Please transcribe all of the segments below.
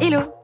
Hello.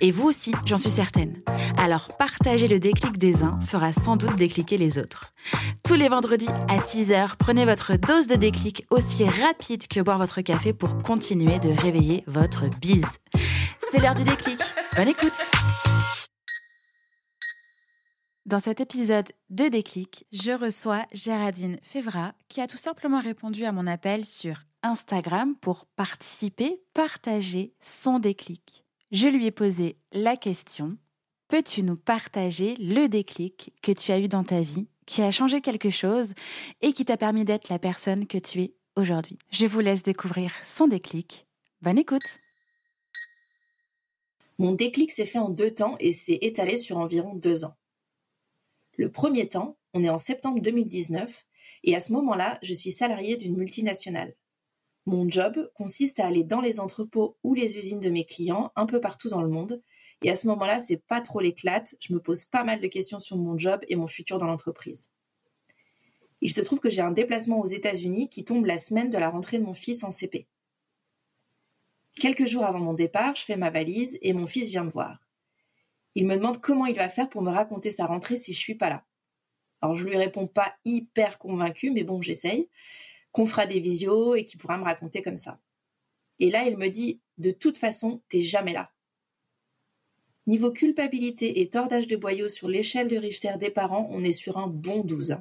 Et vous aussi, j'en suis certaine. Alors partager le déclic des uns fera sans doute décliquer les autres. Tous les vendredis à 6h, prenez votre dose de déclic aussi rapide que boire votre café pour continuer de réveiller votre bise. C'est l'heure du déclic. Bonne écoute dans cet épisode de Déclic, je reçois Géraldine Fevra qui a tout simplement répondu à mon appel sur Instagram pour participer, partager son déclic je lui ai posé la question Peux-tu nous partager le déclic que tu as eu dans ta vie, qui a changé quelque chose et qui t'a permis d'être la personne que tu es aujourd'hui? Je vous laisse découvrir son déclic. Bonne écoute Mon déclic s'est fait en deux temps et s'est étalé sur environ deux ans. Le premier temps, on est en septembre 2019 et à ce moment-là, je suis salarié d'une multinationale. Mon job consiste à aller dans les entrepôts ou les usines de mes clients un peu partout dans le monde. Et à ce moment-là, c'est pas trop l'éclate. Je me pose pas mal de questions sur mon job et mon futur dans l'entreprise. Il se trouve que j'ai un déplacement aux États-Unis qui tombe la semaine de la rentrée de mon fils en CP. Quelques jours avant mon départ, je fais ma valise et mon fils vient me voir. Il me demande comment il va faire pour me raconter sa rentrée si je suis pas là. Alors je lui réponds pas hyper convaincu, mais bon, j'essaye qu'on fera des visios et qui pourra me raconter comme ça. Et là, il me dit, de toute façon, t'es jamais là. Niveau culpabilité et tordage de boyaux sur l'échelle de Richter des parents, on est sur un bon 12.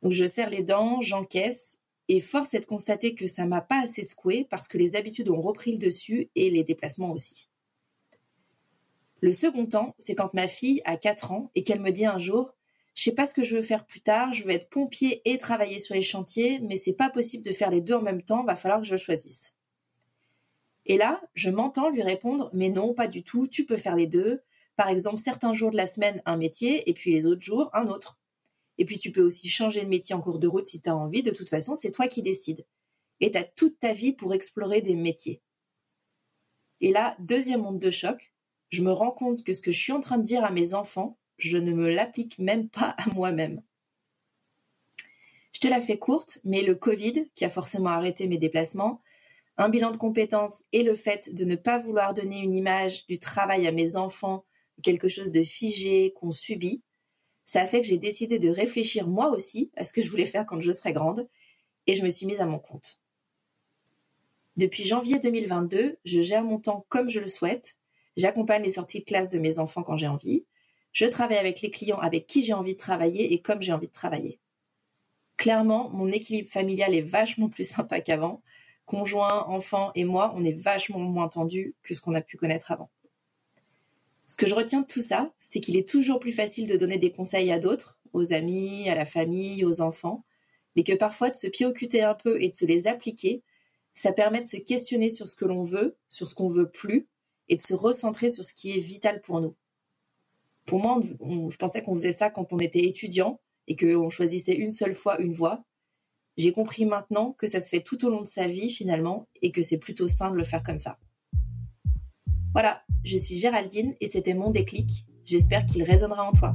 Donc je serre les dents, j'encaisse, et force est de constater que ça m'a pas assez secoué parce que les habitudes ont repris le dessus et les déplacements aussi. Le second temps, c'est quand ma fille a 4 ans et qu'elle me dit un jour je sais pas ce que je veux faire plus tard, je veux être pompier et travailler sur les chantiers, mais c'est pas possible de faire les deux en même temps, va falloir que je choisisse. Et là, je m'entends lui répondre, mais non, pas du tout, tu peux faire les deux. Par exemple, certains jours de la semaine, un métier, et puis les autres jours, un autre. Et puis tu peux aussi changer de métier en cours de route si tu as envie, de toute façon, c'est toi qui décides. Et tu as toute ta vie pour explorer des métiers. Et là, deuxième onde de choc, je me rends compte que ce que je suis en train de dire à mes enfants, je ne me l'applique même pas à moi-même. Je te la fais courte, mais le Covid, qui a forcément arrêté mes déplacements, un bilan de compétences et le fait de ne pas vouloir donner une image du travail à mes enfants, quelque chose de figé qu'on subit, ça a fait que j'ai décidé de réfléchir moi aussi à ce que je voulais faire quand je serais grande, et je me suis mise à mon compte. Depuis janvier 2022, je gère mon temps comme je le souhaite, j'accompagne les sorties de classe de mes enfants quand j'ai envie, je travaille avec les clients avec qui j'ai envie de travailler et comme j'ai envie de travailler. Clairement, mon équilibre familial est vachement plus sympa qu'avant. Conjoint, enfant et moi, on est vachement moins tendus que ce qu'on a pu connaître avant. Ce que je retiens de tout ça, c'est qu'il est toujours plus facile de donner des conseils à d'autres, aux amis, à la famille, aux enfants, mais que parfois de se piocuter un peu et de se les appliquer, ça permet de se questionner sur ce que l'on veut, sur ce qu'on veut plus, et de se recentrer sur ce qui est vital pour nous pour moi, je pensais qu'on faisait ça quand on était étudiant et qu'on choisissait une seule fois une voie. J'ai compris maintenant que ça se fait tout au long de sa vie finalement et que c'est plutôt sain de le faire comme ça. Voilà, je suis Géraldine et c'était mon déclic. J'espère qu'il résonnera en toi.